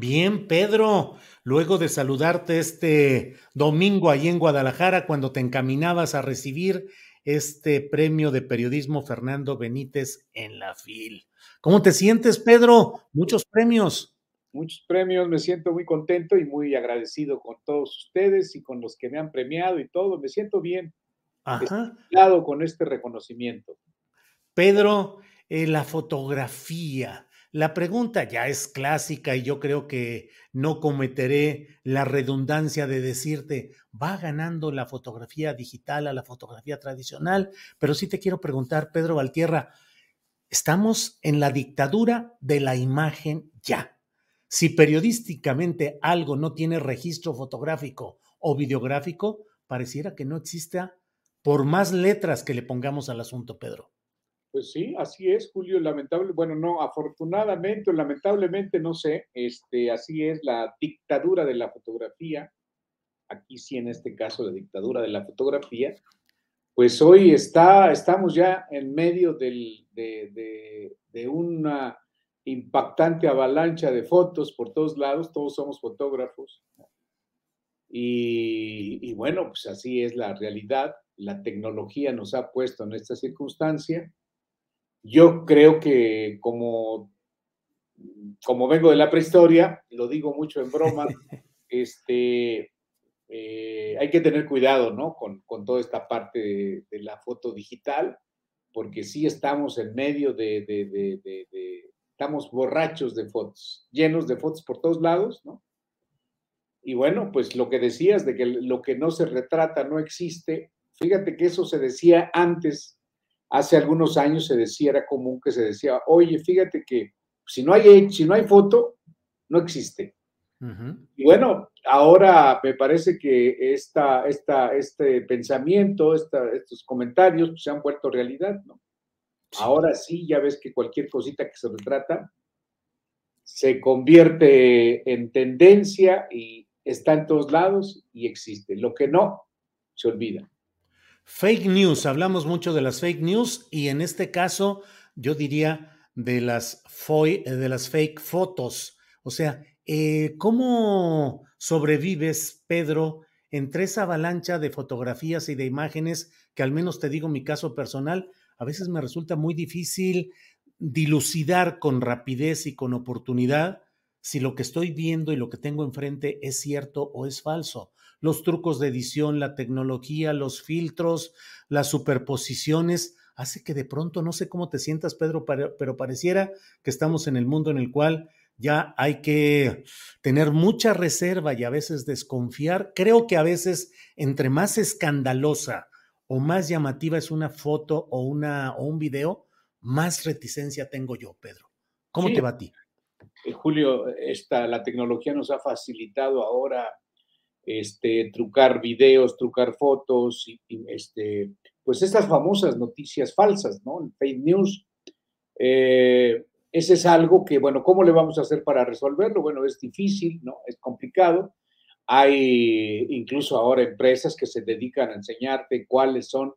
Bien, Pedro, luego de saludarte este domingo ahí en Guadalajara, cuando te encaminabas a recibir este premio de periodismo Fernando Benítez en la FIL. ¿Cómo te sientes, Pedro? Muchos premios. Muchos premios, me siento muy contento y muy agradecido con todos ustedes y con los que me han premiado y todo. Me siento bien. Ajá. con este reconocimiento. Pedro, eh, la fotografía la pregunta ya es clásica y yo creo que no cometeré la redundancia de decirte, va ganando la fotografía digital a la fotografía tradicional, pero sí te quiero preguntar, Pedro Valtierra, estamos en la dictadura de la imagen ya. Si periodísticamente algo no tiene registro fotográfico o videográfico, pareciera que no exista por más letras que le pongamos al asunto, Pedro. Pues sí, así es, Julio. Lamentable, bueno, no, afortunadamente o lamentablemente, no sé, este, así es la dictadura de la fotografía. Aquí sí, en este caso, la dictadura de la fotografía. Pues hoy está, estamos ya en medio de, una impactante avalancha de fotos por todos lados, todos somos fotógrafos. Y, y, bueno, pues así es la realidad. La tecnología nos ha puesto en esta circunstancia yo creo que como, como vengo de la prehistoria, lo digo mucho en broma, este, eh, hay que tener cuidado, ¿no? Con, toda esta parte de, la foto digital, porque sí estamos en medio de, de, estamos borrachos de fotos, llenos de fotos por todos lados, ¿no? Y bueno, pues lo que decías de que lo que no se retrata no existe, fíjate que eso se decía antes hace algunos años se decía, era común que se decía, oye, fíjate que si no hay, si no hay foto, no existe. Y bueno, ahora me parece que esta, esta, este pensamiento, estos comentarios pues, se han vuelto realidad, ¿no? Ahora sí, ya ves que cualquier cosita que se retrata se convierte en tendencia y está en todos lados y existe. Lo que no, se olvida. Fake news, hablamos mucho de las fake news y en este caso yo diría de las, de las fake fotos. O sea, eh, ¿cómo sobrevives, Pedro, entre esa avalancha de fotografías y de imágenes que al menos te digo mi caso personal, a veces me resulta muy difícil dilucidar con rapidez y con oportunidad si lo que estoy viendo y lo que tengo enfrente es cierto o es falso los trucos de edición, la tecnología, los filtros, las superposiciones, hace que de pronto, no sé cómo te sientas, Pedro, pero pareciera que estamos en el mundo en el cual ya hay que tener mucha reserva y a veces desconfiar. Creo que a veces entre más escandalosa o más llamativa es una foto o, una, o un video, más reticencia tengo yo, Pedro. ¿Cómo te va a ti? Eh, Julio, esta, la tecnología nos ha facilitado ahora este, trucar videos, trucar fotos, este, pues estas famosas noticias falsas, ¿no? fake news. Eh, ese es algo que, bueno, ¿cómo le vamos a hacer para resolverlo? Bueno, es difícil, ¿no? Es complicado. Hay incluso ahora empresas que se dedican a enseñarte cuáles son,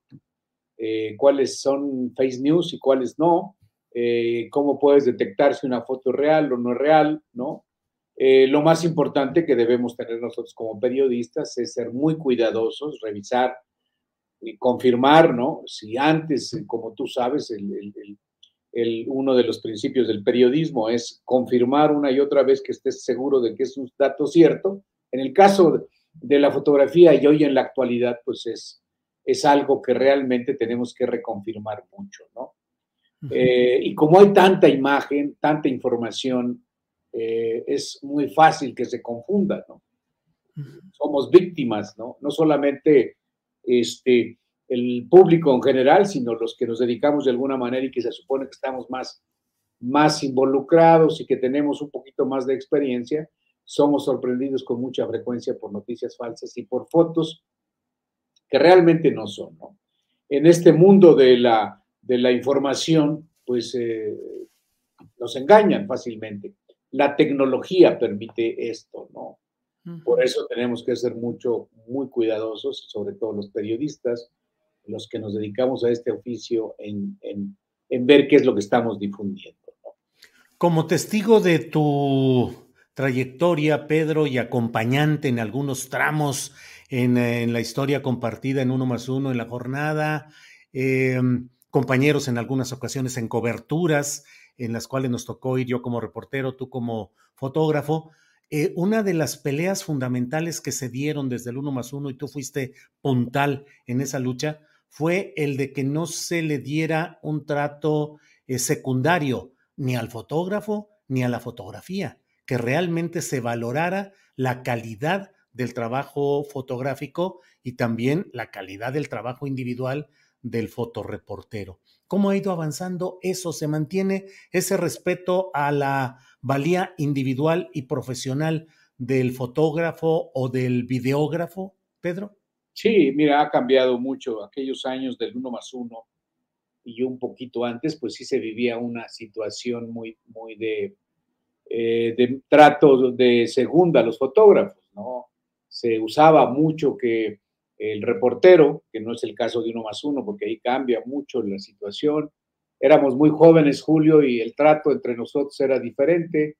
eh, cuáles son fake news y cuáles no. Eh, cómo puedes detectar si una foto es real o no es real, ¿no? Eh, lo más importante que debemos tener nosotros como periodistas es ser muy cuidadosos, revisar y confirmar, ¿no? Si antes, como tú sabes, el, uno de los principios del periodismo es confirmar una y otra vez que estés seguro de que es un dato cierto. En el caso de la fotografía y hoy en la actualidad, pues es, es algo que realmente tenemos que reconfirmar mucho, ¿no? Eh, y como hay tanta imagen, tanta información, eh, es muy fácil que se confunda, ¿no? Somos víctimas, ¿no? No solamente este, el público en general, sino los que nos dedicamos de alguna manera y que se supone que estamos más, más involucrados y que tenemos un poquito más de experiencia, somos sorprendidos con mucha frecuencia por noticias falsas y por fotos que realmente no son, ¿no? En este mundo de la de la información, pues eh, nos engañan fácilmente. La tecnología permite esto, ¿no? Por eso tenemos que ser mucho, muy cuidadosos, sobre todo los periodistas, los que nos dedicamos a este oficio, en, ver qué es lo que estamos difundiendo. Como testigo de tu trayectoria, Pedro, y acompañante en algunos tramos en, en la historia compartida en uno más uno en la jornada, eh, compañeros en algunas ocasiones en coberturas en las cuales nos tocó ir yo como reportero, tú como fotógrafo. Eh, una de las peleas fundamentales que se dieron desde el uno más uno y tú fuiste puntal en esa lucha fue el de que no se le diera un trato eh, secundario ni al fotógrafo ni a la fotografía, que realmente se valorara la calidad del trabajo fotográfico y también la calidad del trabajo individual del fotoreportero. ¿Cómo ha ido avanzando eso? ¿Se mantiene ese respeto a la valía individual y profesional del fotógrafo o del videógrafo, Pedro? Sí, mira, ha cambiado mucho. Aquellos años del uno más uno y un poquito antes, pues sí se vivía una situación muy, muy de, eh, de trato de segunda a los fotógrafos, ¿no? Se usaba mucho que el reportero, que no es el caso de uno más uno, porque ahí cambia mucho la situación. Éramos muy jóvenes, Julio, y el trato entre nosotros era diferente.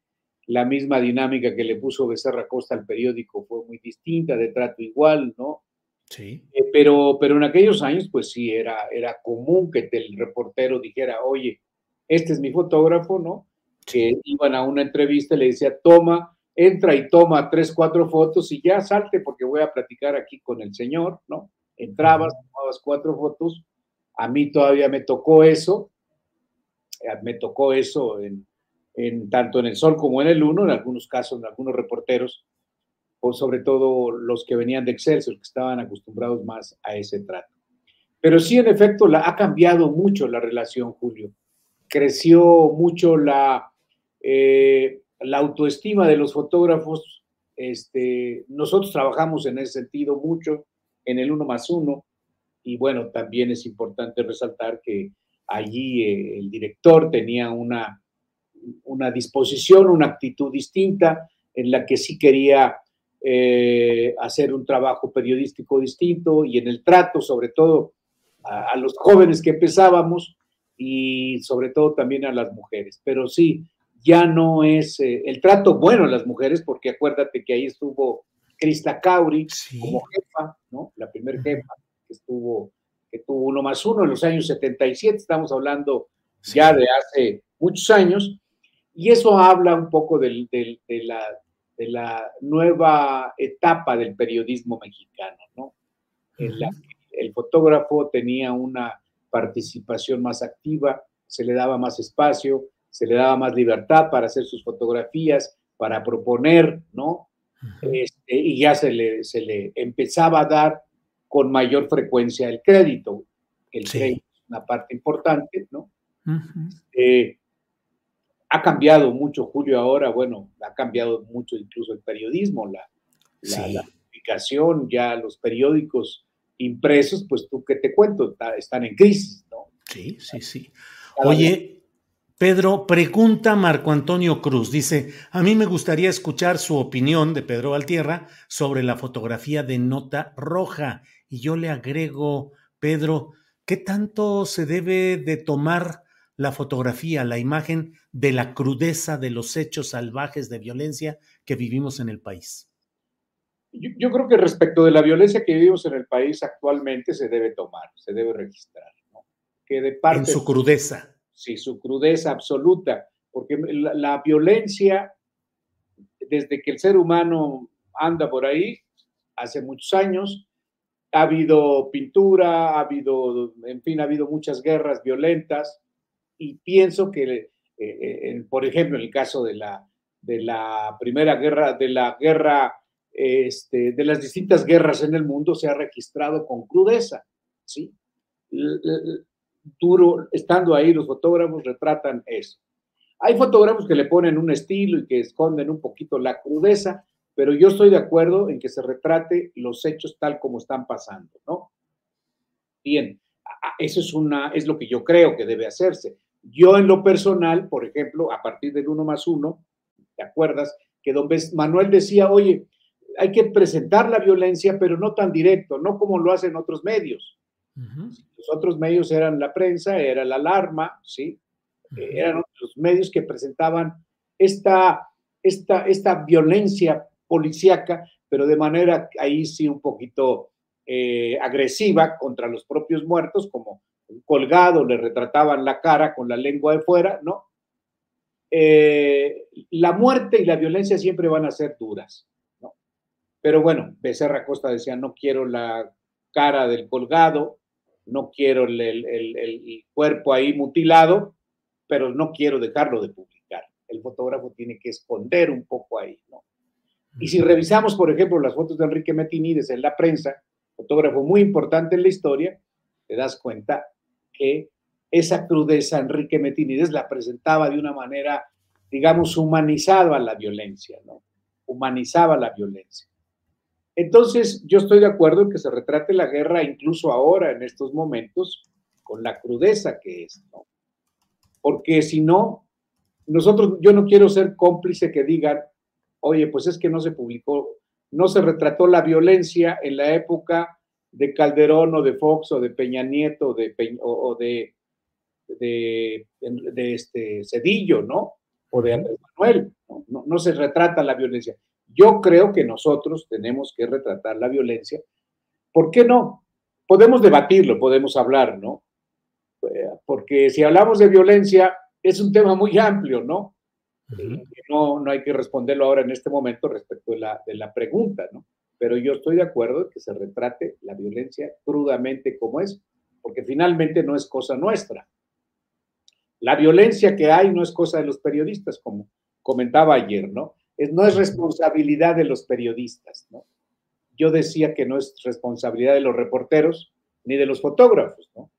La misma dinámica que le puso Becerra Costa al periódico fue muy distinta, de trato igual, ¿no? Sí. Eh, pero, pero en aquellos años, pues sí, era, era común que el reportero dijera, oye, este es mi fotógrafo, ¿no? Que iban a una entrevista y le decía, toma entra y toma tres, cuatro fotos y ya salte porque voy a platicar aquí con el señor, ¿no? Entrabas, tomabas cuatro fotos, a mí todavía me tocó eso, eh, me tocó eso en, tanto en el Sol como en el Uno, en algunos casos, en algunos reporteros, o sobre todo los que venían de Excelsior, que estaban acostumbrados más a ese trato. Pero sí, en efecto, la, ha cambiado mucho la relación, Julio. Creció mucho la, eh, la autoestima de los fotógrafos, este, nosotros trabajamos en ese sentido mucho en el uno más uno y bueno, también es importante resaltar que allí eh, el director tenía una, una disposición, una actitud distinta en la que sí quería eh, hacer un trabajo periodístico distinto y en el trato, sobre todo a, a, los jóvenes que empezábamos y sobre todo también a las mujeres. Pero sí, ya no es eh, el trato bueno a las mujeres, porque acuérdate que ahí estuvo Krista Cauri como jefa, ¿no? La primera jefa que estuvo, que tuvo uno más uno en los años 77, estamos hablando ya de hace muchos años, y eso habla un poco de, la, de la nueva etapa del periodismo mexicano, ¿no? En la que el fotógrafo tenía una participación más activa, se le daba más espacio, se le daba más libertad para hacer sus fotografías, para proponer, ¿no? Este, y ya se le, se le empezaba a dar con mayor frecuencia el crédito. El crédito es una parte importante, ¿no? Eh, ha cambiado mucho, Julio, ahora, bueno, ha cambiado mucho incluso el periodismo, la, la, publicación, ya los periódicos impresos, pues tú qué te cuento, están en crisis, ¿no? Sí, sí, sí. Oye, Pedro, pregunta Marco Antonio Cruz. Dice, a mí me gustaría escuchar su opinión de Pedro Valtierra sobre la fotografía de nota roja. Y yo le agrego, Pedro, ¿qué tanto se debe de tomar la fotografía, la imagen de la crudeza de los hechos salvajes de violencia que vivimos en el país? Yo, creo que respecto de la violencia que vivimos en el país actualmente se debe tomar, se debe registrar. Que de parte, en su crudeza. Sí, su crudeza absoluta, porque la violencia, desde que el ser humano anda por ahí, hace muchos años, ha habido pintura, ha habido, en fin, ha habido muchas guerras violentas y pienso que, eh, eh, por ejemplo, en el caso de la, de la primera guerra, de la guerra, este, de las distintas guerras en el mundo, se ha registrado con crudeza, ¿sí? Duro, estando ahí, los fotógrafos retratan eso. Hay fotógrafos que le ponen un estilo y que esconden un poquito la crudeza, pero yo estoy de acuerdo en que se retrate los hechos tal como están pasando, ¿no? Bien, eso es, una, es lo que yo creo que debe hacerse. Yo en lo personal, por ejemplo, a partir del uno más uno, ¿te acuerdas? Que don Manuel decía, oye, hay que presentar la violencia, pero no tan directo, no como lo hacen otros medios. Los otros medios eran la prensa, era la alarma, ¿sí? Eran los medios que presentaban esta, esta, esta violencia policíaca, pero de manera ahí sí un poquito eh, agresiva contra los propios muertos, como colgado, le retrataban la cara con la lengua de fuera, ¿no? Eh, la muerte y la violencia siempre van a ser duras, ¿no? Pero bueno, Becerra Costa decía, no quiero la cara del colgado, no quiero el, el cuerpo ahí mutilado, pero no quiero dejarlo de publicar. El fotógrafo tiene que esconder un poco ahí, ¿no? Y si revisamos, por ejemplo, las fotos de Enrique Metinides en la prensa, fotógrafo muy importante en la historia, te das cuenta que esa crudeza Enrique Metinides la presentaba de una manera, digamos, humanizada a la violencia, ¿no? Humanizaba la violencia. Entonces, yo estoy de acuerdo en que se retrate la guerra incluso ahora, en estos momentos, con la crudeza que es, ¿no? Porque si no, nosotros, yo no quiero ser cómplice que digan, oye, pues es que no se publicó, no se retrató la violencia en la época de Calderón o de Fox o de Peña Nieto de o de, de, este Cedillo, ¿no? O de Andrés Manuel. ¿no? No, se retrata la violencia. Yo creo que nosotros tenemos que retratar la violencia. ¿Por qué no? Podemos debatirlo, podemos hablar, ¿no? Eh, porque si hablamos de violencia, es un tema muy amplio, ¿no? no, no hay que responderlo ahora en este momento respecto de la, de la pregunta, ¿no? Pero yo estoy de acuerdo en que se retrate la violencia crudamente como es, porque finalmente no es cosa nuestra. La violencia que hay no es cosa de los periodistas, como comentaba ayer, ¿no? No es responsabilidad de los periodistas, ¿no? Yo decía que no es responsabilidad de los reporteros ni de los fotógrafos, ¿no?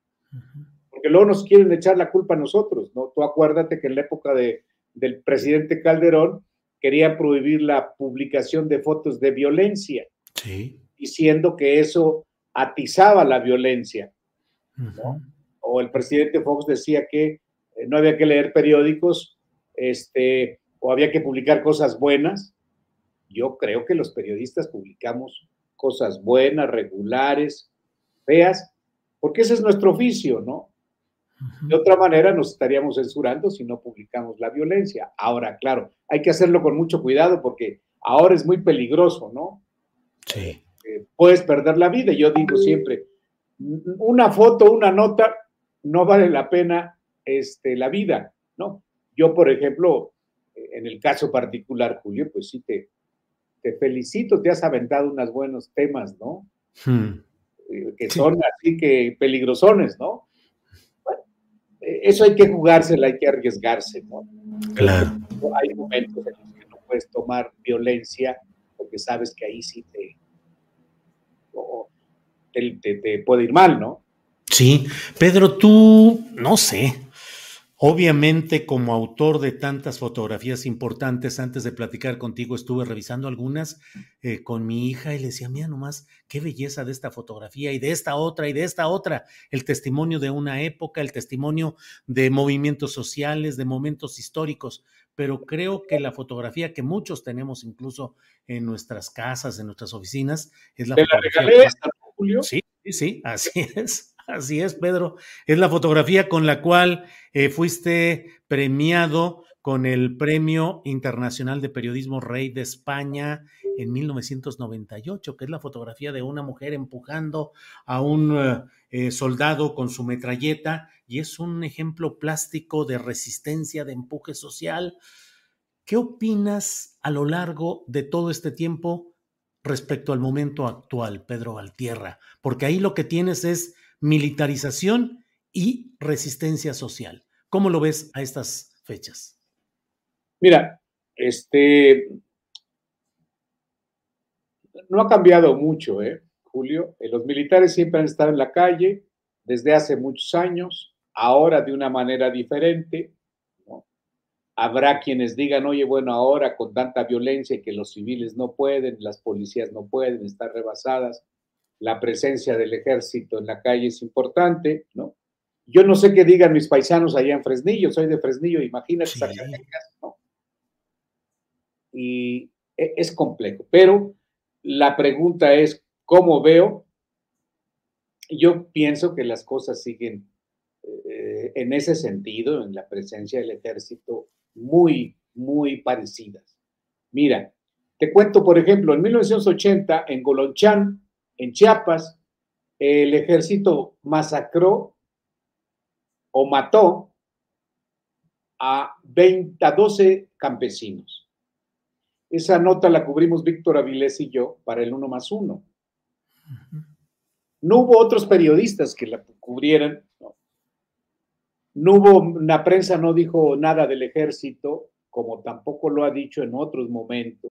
Porque luego nos quieren echar la culpa a nosotros, ¿no? Tú acuérdate que en la época de, del presidente Calderón quería prohibir la publicación de fotos de violencia, diciendo que eso atizaba la violencia. O el presidente Fox decía que eh, no había que leer periódicos este, o había que publicar cosas buenas. Yo creo que los periodistas publicamos cosas buenas, regulares, feas, porque ese es nuestro oficio, ¿no? De otra manera nos estaríamos censurando si no publicamos la violencia. Ahora, claro, hay que hacerlo con mucho cuidado porque ahora es muy peligroso, ¿no? Sí. Eh, puedes perder la vida. Yo digo siempre, una foto, una nota, no vale la pena este, la vida, ¿no? Yo, por ejemplo, en el caso particular, Julio, pues sí te, te felicito, te has aventado unos buenos temas, ¿no? Hmm. Eh, que son así que peligrosones, ¿no? eso hay que jugársela, hay que arriesgarse, ¿no? Claro. Hay momentos en los que no puedes tomar violencia porque sabes que ahí sí te, te, te puede ir mal, ¿no? Sí, Pedro, tú, no sé, Obviamente, como autor de tantas fotografías importantes, antes de platicar contigo estuve revisando algunas eh, con mi hija y le decía, mira nomás, qué belleza de esta fotografía y de esta otra y de esta otra, el testimonio de una época, el testimonio de movimientos sociales, de momentos históricos, pero creo que la fotografía que muchos tenemos incluso en nuestras casas, en nuestras oficinas, es la ¿De fotografía. La Julio? Sí, sí, así es. Así es, Pedro. Es la fotografía con la cual eh, fuiste premiado con el Premio Internacional de Periodismo Rey de España en 1998, que es la fotografía de una mujer empujando a un eh, soldado con su metralleta y es un ejemplo plástico de resistencia, de empuje social. ¿Qué opinas a lo largo de todo este tiempo respecto al momento actual, Pedro Valtierra? Porque ahí lo que tienes es militarización y resistencia social. ¿Cómo lo ves a estas fechas? Mira, este no ha cambiado mucho, ¿eh, Julio? Eh, los militares siempre han estado en la calle desde hace muchos años, ahora de una manera diferente. Habrá quienes digan, oye, bueno, ahora con tanta violencia que los civiles no pueden, las policías no pueden, estar rebasadas, la presencia del ejército en la calle es importante, ¿no? Yo no sé qué digan mis paisanos allá en Fresnillo, soy de Fresnillo, imagínate, ¿no? y e, es complejo. Pero la pregunta es, ¿cómo veo? Yo pienso que las cosas siguen eh, en ese sentido, en la presencia del ejército, muy, muy parecidas. Mira, te cuento, por ejemplo, en 1980, en Golonchán, en Chiapas, el ejército masacró o mató a, 20, a 12 campesinos. Esa nota la cubrimos Víctor Avilés y yo para el uno más uno. No hubo otros periodistas que la cubrieran. No. hubo, la prensa no dijo nada del ejército, como tampoco lo ha dicho en otros momentos.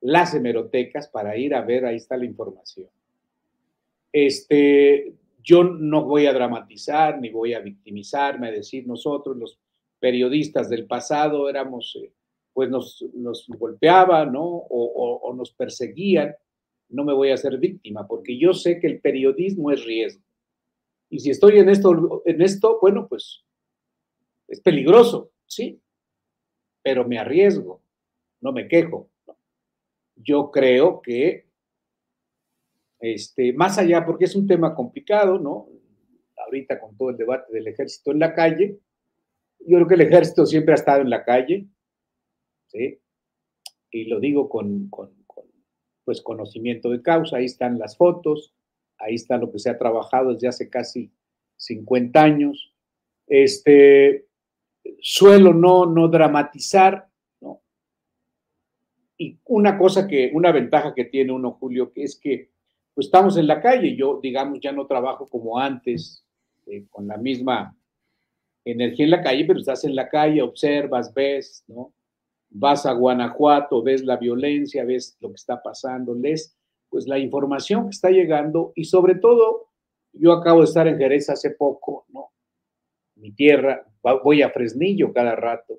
las hemerotecas para ir a ver, ahí está la información. Este, yo no voy a dramatizar ni voy a victimizarme, a decir nosotros, los periodistas del pasado, éramos, eh, pues nos, nos golpeaban, ¿no? O, o, nos perseguían. No me voy a hacer víctima, porque yo sé que el periodismo es riesgo. Y si estoy en esto, en esto, bueno, pues es peligroso, sí, pero me arriesgo, no me quejo yo creo que, este, más allá, porque es un tema complicado, ¿no? Ahorita con todo el debate del ejército en la calle, yo creo que el ejército siempre ha estado en la calle, ¿sí? Y lo digo con, con, pues, conocimiento de causa, ahí están las fotos, ahí está lo que se ha trabajado desde hace casi 50 años. Este, suelo no, no dramatizar, y una cosa que, una ventaja que tiene uno, Julio, que es que pues estamos en la calle. Yo, digamos, ya no trabajo como antes, eh, con la misma energía en la calle, pero estás en la calle, observas, ves, ¿no? Vas a Guanajuato, ves la violencia, ves lo que está pasando, lees pues la información que está llegando y sobre todo, yo acabo de estar en Jerez hace poco, ¿no? Mi tierra, voy a Fresnillo cada rato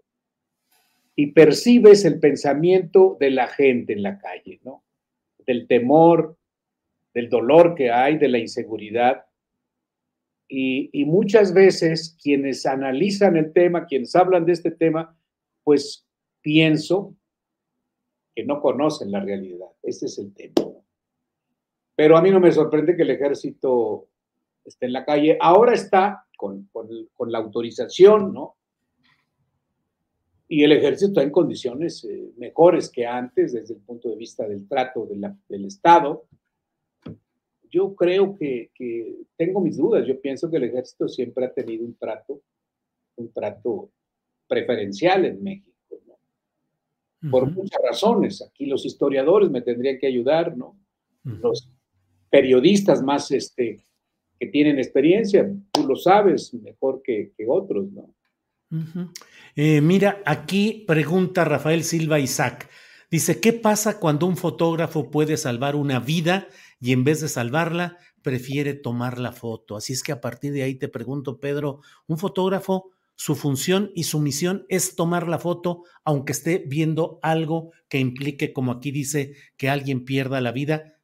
y percibes el pensamiento de la gente en la calle, ¿no? Del temor, del dolor que hay, de la inseguridad. Y, muchas veces quienes analizan el tema, quienes hablan de este tema, pues pienso que no conocen la realidad. Ese es el tema. Pero a mí no me sorprende que el ejército esté en la calle. Ahora está con, con la autorización, ¿no? Y el ejército está en condiciones eh, mejores que antes desde el punto de vista del trato del Estado. Yo creo que, tengo mis dudas. Yo pienso que el ejército siempre ha tenido un trato, un trato preferencial en México, Por muchas razones. Aquí los historiadores me tendrían que ayudar, ¿no? Los periodistas más este, que tienen experiencia, tú lo sabes mejor que, otros, ¿no? Eh, mira, aquí pregunta Rafael Silva Isaac. Dice, ¿qué pasa cuando un fotógrafo puede salvar una vida y en vez de salvarla, prefiere tomar la foto? Así es que a partir de ahí te pregunto, Pedro, un fotógrafo, su función y su misión es tomar la foto, aunque esté viendo algo que implique, como aquí dice, que alguien pierda la vida.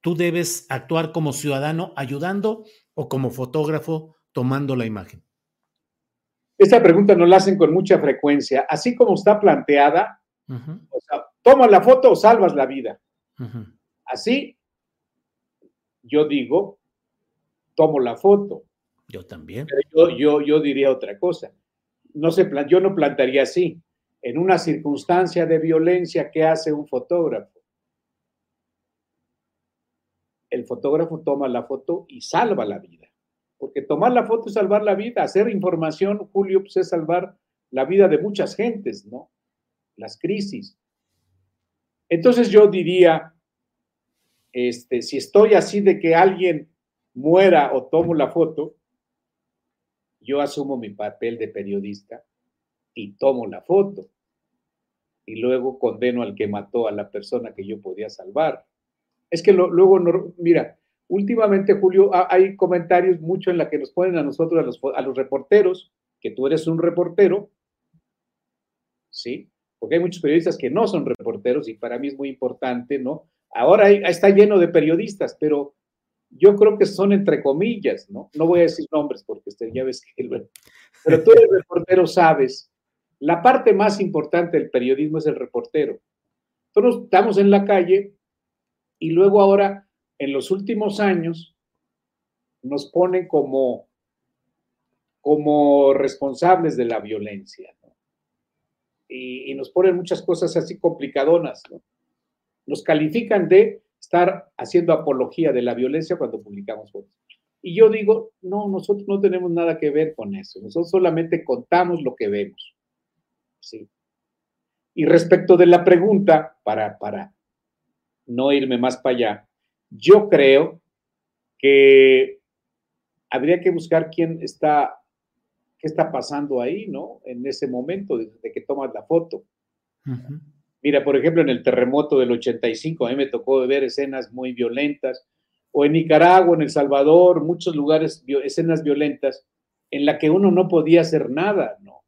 Tú debes actuar como ciudadano ayudando o como fotógrafo tomando la imagen. Esta pregunta nos la hacen con mucha frecuencia. Así como está planteada, o sea, tomas la foto o salvas la vida. Así, yo digo, tomo la foto. Yo también. yo, yo, yo diría otra cosa. No se yo no plantearía así. En una circunstancia de violencia, ¿qué hace un fotógrafo? El fotógrafo toma la foto y salva la vida porque tomar la foto es salvar la vida, hacer información, Julio, pues es salvar la vida de muchas gentes, ¿no? Las crisis. Entonces yo diría, este, si estoy así de que alguien muera o tomo la foto, yo asumo mi papel de periodista y tomo la foto. Y luego condeno al que mató a la persona que yo podía salvar. Es que luego, no, mira, últimamente, Julio, hay comentarios mucho en la que nos ponen a nosotros, a los, a los reporteros, que tú eres un reportero, ¿sí? Porque hay muchos periodistas que no son reporteros y para mí es muy importante, ¿no? Ahora está lleno de periodistas, pero yo creo que son entre comillas, ¿no? No voy a decir nombres porque ya ves que... Pero tú eres reportero, sabes, la parte más importante del periodismo es el reportero. Nosotros estamos en la calle y luego ahora en los últimos años nos ponen como, como responsables de la violencia. Y, nos ponen muchas cosas así complicadonas. Nos califican de estar haciendo apología de la violencia cuando publicamos fotos. Y yo digo, no, nosotros no tenemos nada que ver con eso. Nosotros solamente contamos lo que vemos. ¿sí? Y respecto de la pregunta, para, para no irme más para allá, yo creo que habría que buscar quién está, qué está pasando ahí, ¿no? En ese momento de, que tomas la foto. Mira, por ejemplo, en el terremoto del 85, a mí me tocó ver escenas muy violentas, o en Nicaragua, en El Salvador, muchos lugares, escenas violentas, en la que uno no podía hacer nada, ¿no?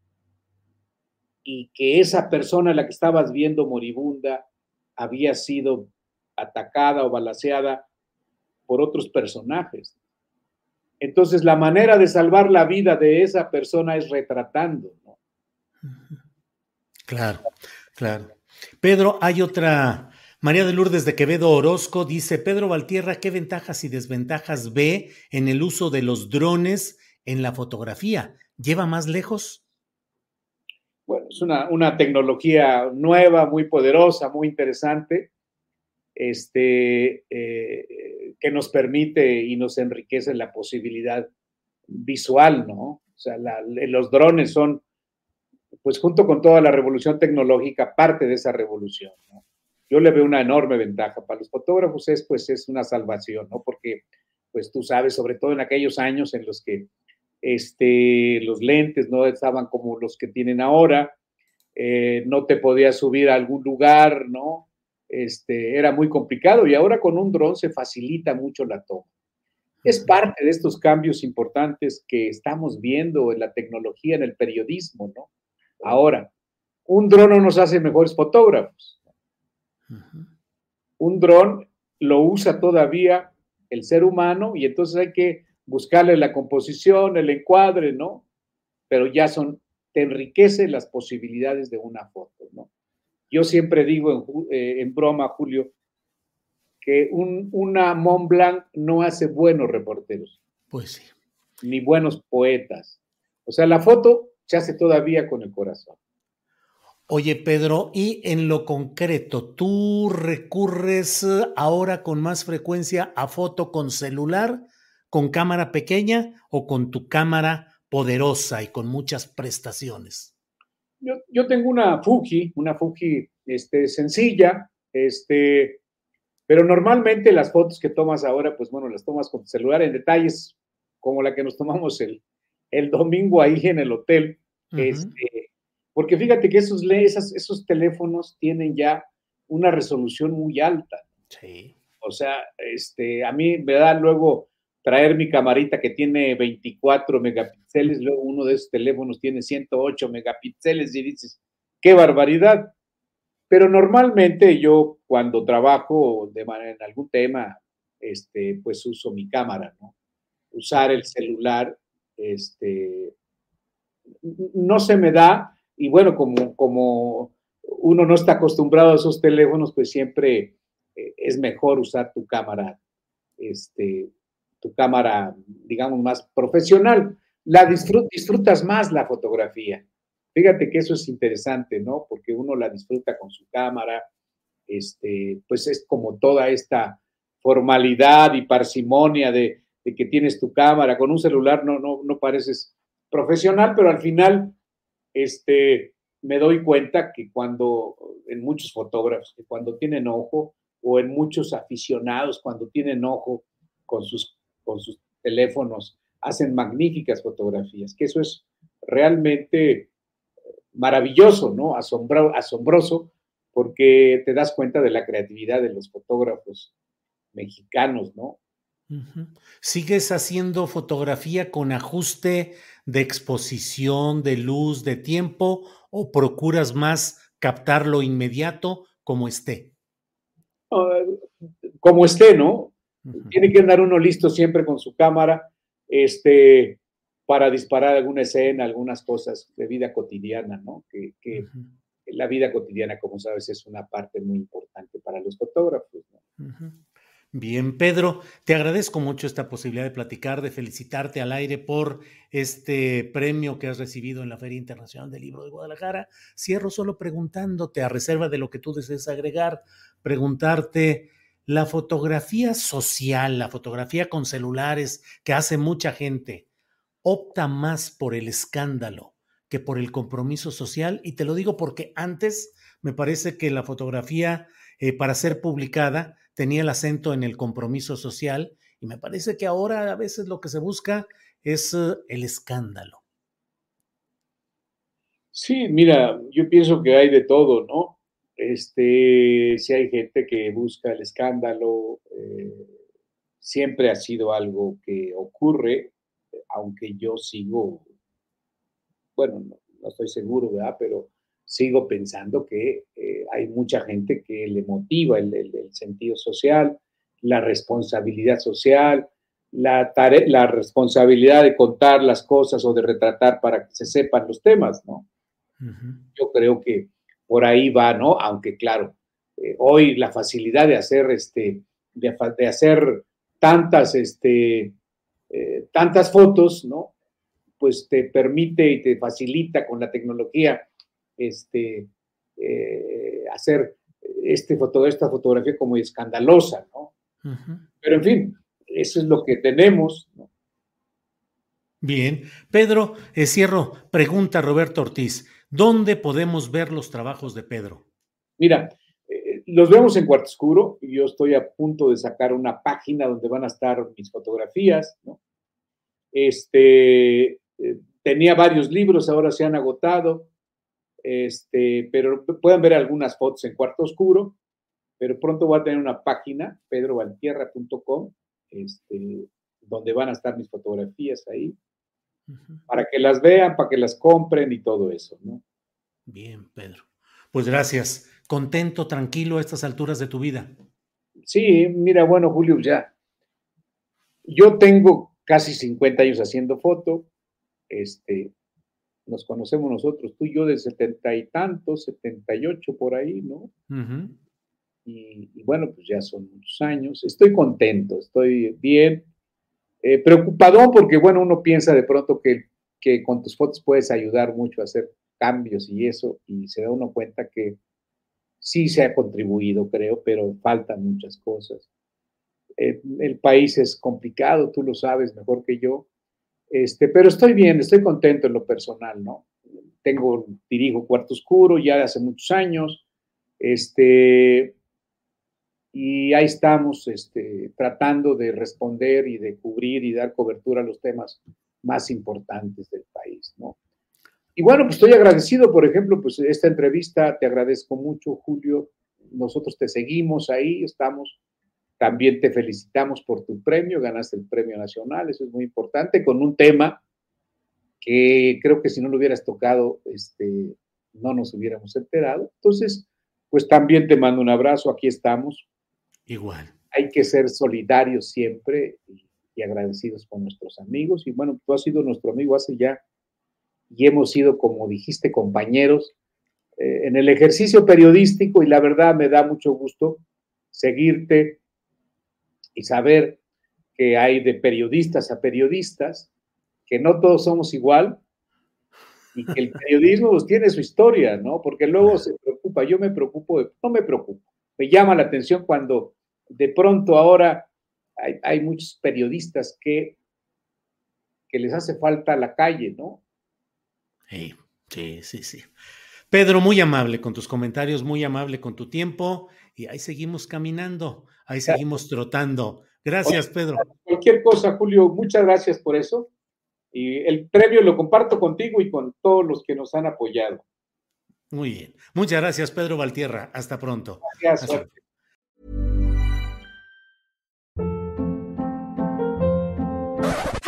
Y que esa persona a la que estabas viendo moribunda había sido atacada o balaseada por otros personajes. Entonces, la manera de salvar la vida de esa persona es retratando. Claro, claro. Pedro, hay otra. María de Lourdes de Quevedo Orozco dice, Pedro Valtierra, ¿qué ventajas y desventajas ve en el uso de los drones en la fotografía? ¿Lleva más lejos? Bueno, es una, una tecnología nueva, muy poderosa, muy interesante este, eh, que nos permite y nos enriquece la posibilidad visual, ¿no? O sea, los drones son, pues junto con toda la revolución tecnológica, parte de esa revolución, ¿no? Yo le veo una enorme ventaja. Para los fotógrafos es, pues, es una salvación, ¿no? Porque, pues tú sabes, sobre todo en aquellos años en los que este, los lentes no estaban como los que tienen ahora, eh, no te podías subir a algún lugar, ¿no? Este, era muy complicado y ahora con un dron se facilita mucho la toma. Es parte de estos cambios importantes que estamos viendo en la tecnología, en el periodismo, ¿no? Ahora, un dron no nos hace mejores fotógrafos. Un dron lo usa todavía el ser humano y entonces hay que buscarle la composición, el encuadre, ¿no? Pero ya son, te enriquece las posibilidades de una foto, ¿no? Yo siempre digo en, eh, broma, Julio, que un, una Mont Blanc no hace buenos reporteros. Pues sí. Ni buenos poetas. O sea, la foto se hace todavía con el corazón. Oye, Pedro, y en lo concreto, ¿tú recurres ahora con más frecuencia a foto con celular, con cámara pequeña o con tu cámara poderosa y con muchas prestaciones? Yo, yo tengo una Fuji, una Fuji este, sencilla, este, pero normalmente las fotos que tomas ahora, pues bueno, las tomas con tu celular en detalles como la que nos tomamos el, el domingo ahí en el hotel. este, porque fíjate que esos, esos teléfonos tienen ya una resolución muy alta. Sí. O sea, este, a mí me da luego traer mi camarita que tiene 24 megapíxeles, luego uno de esos teléfonos tiene 108 megapíxeles y dices, qué barbaridad. Pero normalmente yo cuando trabajo de manera, en algún tema, este, pues uso mi cámara, ¿no? Usar el celular, este, no se me da, y bueno, como, como uno no está acostumbrado a esos teléfonos, pues siempre eh, es mejor usar tu cámara, este, tu cámara, digamos, más profesional. La disfrutas más la fotografía. Fíjate que eso es interesante, ¿no? Porque uno la disfruta con su cámara, este, pues es como toda esta formalidad y parsimonia de, que tienes tu cámara. Con un celular no, no, no pareces profesional, pero al final este, me doy cuenta que cuando, en muchos fotógrafos, que cuando tienen ojo, o en muchos aficionados, cuando tienen ojo con sus, con sus teléfonos, hacen magníficas fotografías, que eso es realmente maravilloso, ¿no? asombroso, porque te das cuenta de la creatividad de los fotógrafos mexicanos, ¿no? ¿Sigues haciendo fotografía con ajuste de exposición, de luz, de tiempo o procuras más captar lo inmediato como esté? Ah, como esté, ¿no? Tiene que andar uno listo siempre con su cámara este, para disparar alguna escena, algunas cosas de vida cotidiana, ¿no? Que, la vida cotidiana, como sabes, es una parte muy importante para los fotógrafos. ¿no? Bien, Pedro, te agradezco mucho esta posibilidad de platicar, de felicitarte al aire por este premio que has recibido en la Feria Internacional del Libro de Guadalajara. Cierro solo preguntándote, a reserva de lo que tú desees agregar, preguntarte, la fotografía social, la fotografía con celulares que hace mucha gente, opta más por el escándalo que por el compromiso social. Y te lo digo porque antes me parece que la fotografía eh, para ser publicada tenía el acento en el compromiso social y me parece que ahora a veces lo que se busca es eh, el escándalo. Sí, mira, yo pienso que hay de todo, ¿no? Este, si hay gente que busca el escándalo, eh, siempre ha sido algo que ocurre, aunque yo sigo, bueno, no, no estoy seguro, ¿verdad? Pero sigo pensando que eh, hay mucha gente que le motiva el, sentido social, la responsabilidad social, la, la responsabilidad de contar las cosas o de retratar para que se sepan los temas, ¿no? Yo creo que por ahí va, ¿no? Aunque claro, eh, hoy la facilidad de hacer, este, de, hacer tantas, este, eh, tantas fotos, ¿no? Pues te permite y te facilita con la tecnología este, eh, hacer este foto, esta fotografía como escandalosa, ¿no? Pero en fin, eso es lo que tenemos. Bien, Pedro, eh, cierro, pregunta Roberto Ortiz, ¿dónde podemos ver los trabajos de Pedro? Mira, eh, los vemos en Cuarto Oscuro yo estoy a punto de sacar una página donde van a estar mis fotografías, ¿no? Este, tenía varios libros, ahora se han agotado. Este, pero pueden ver algunas fotos en cuarto oscuro, pero pronto voy a tener una página, pedrovaltierra.com, este, donde van a estar mis fotografías ahí, para que las vean, para que las compren y todo eso, ¿no? Bien, Pedro. Pues gracias. Contento, tranquilo a estas alturas de tu vida. Sí, mira, bueno, Julio, ya. Yo tengo casi 50 años haciendo foto. Este, nos conocemos nosotros, tú y yo de setenta y tantos, setenta y ocho por ahí, ¿no? y, bueno, pues ya son muchos años. Estoy contento, estoy bien, eh, preocupado porque, bueno, uno piensa de pronto que, que con tus fotos puedes ayudar mucho a hacer cambios y eso, y se da uno cuenta que sí se ha contribuido, creo, pero faltan muchas cosas. Eh, el país es complicado, tú lo sabes mejor que yo, este, pero estoy bien, estoy contento en lo personal, ¿no? Tengo, dirijo Cuarto Oscuro ya de hace muchos años, este, y ahí estamos este, tratando de responder y de cubrir y dar cobertura a los temas más importantes del país, ¿no? Y bueno, pues estoy agradecido, por ejemplo, pues esta entrevista, te agradezco mucho, Julio. Nosotros te seguimos ahí, estamos. También te felicitamos por tu premio, ganaste el premio nacional, eso es muy importante, con un tema que creo que si no lo hubieras tocado, este, no nos hubiéramos enterado. Entonces, pues también te mando un abrazo, aquí estamos. Igual. Hay que ser solidarios siempre y, agradecidos con nuestros amigos. Y bueno, tú has sido nuestro amigo hace ya y hemos sido, como dijiste, compañeros eh, en el ejercicio periodístico y la verdad me da mucho gusto seguirte y saber que hay de periodistas a periodistas, que no todos somos igual y que el periodismo pues, tiene su historia, ¿no? Porque luego se preocupa, yo me preocupo, no me preocupo, me llama la atención cuando de pronto ahora hay, hay muchos periodistas que, que les hace falta la calle, ¿no? Sí, sí, sí, sí. Pedro, muy amable con tus comentarios, muy amable con tu tiempo y ahí seguimos caminando, ahí seguimos trotando. Gracias, Pedro. Cualquier cosa, Julio, muchas gracias por eso. Y el premio lo comparto contigo y con todos los que nos han apoyado. Muy bien. Muchas gracias, Pedro Valtierra. Hasta pronto. Gracias.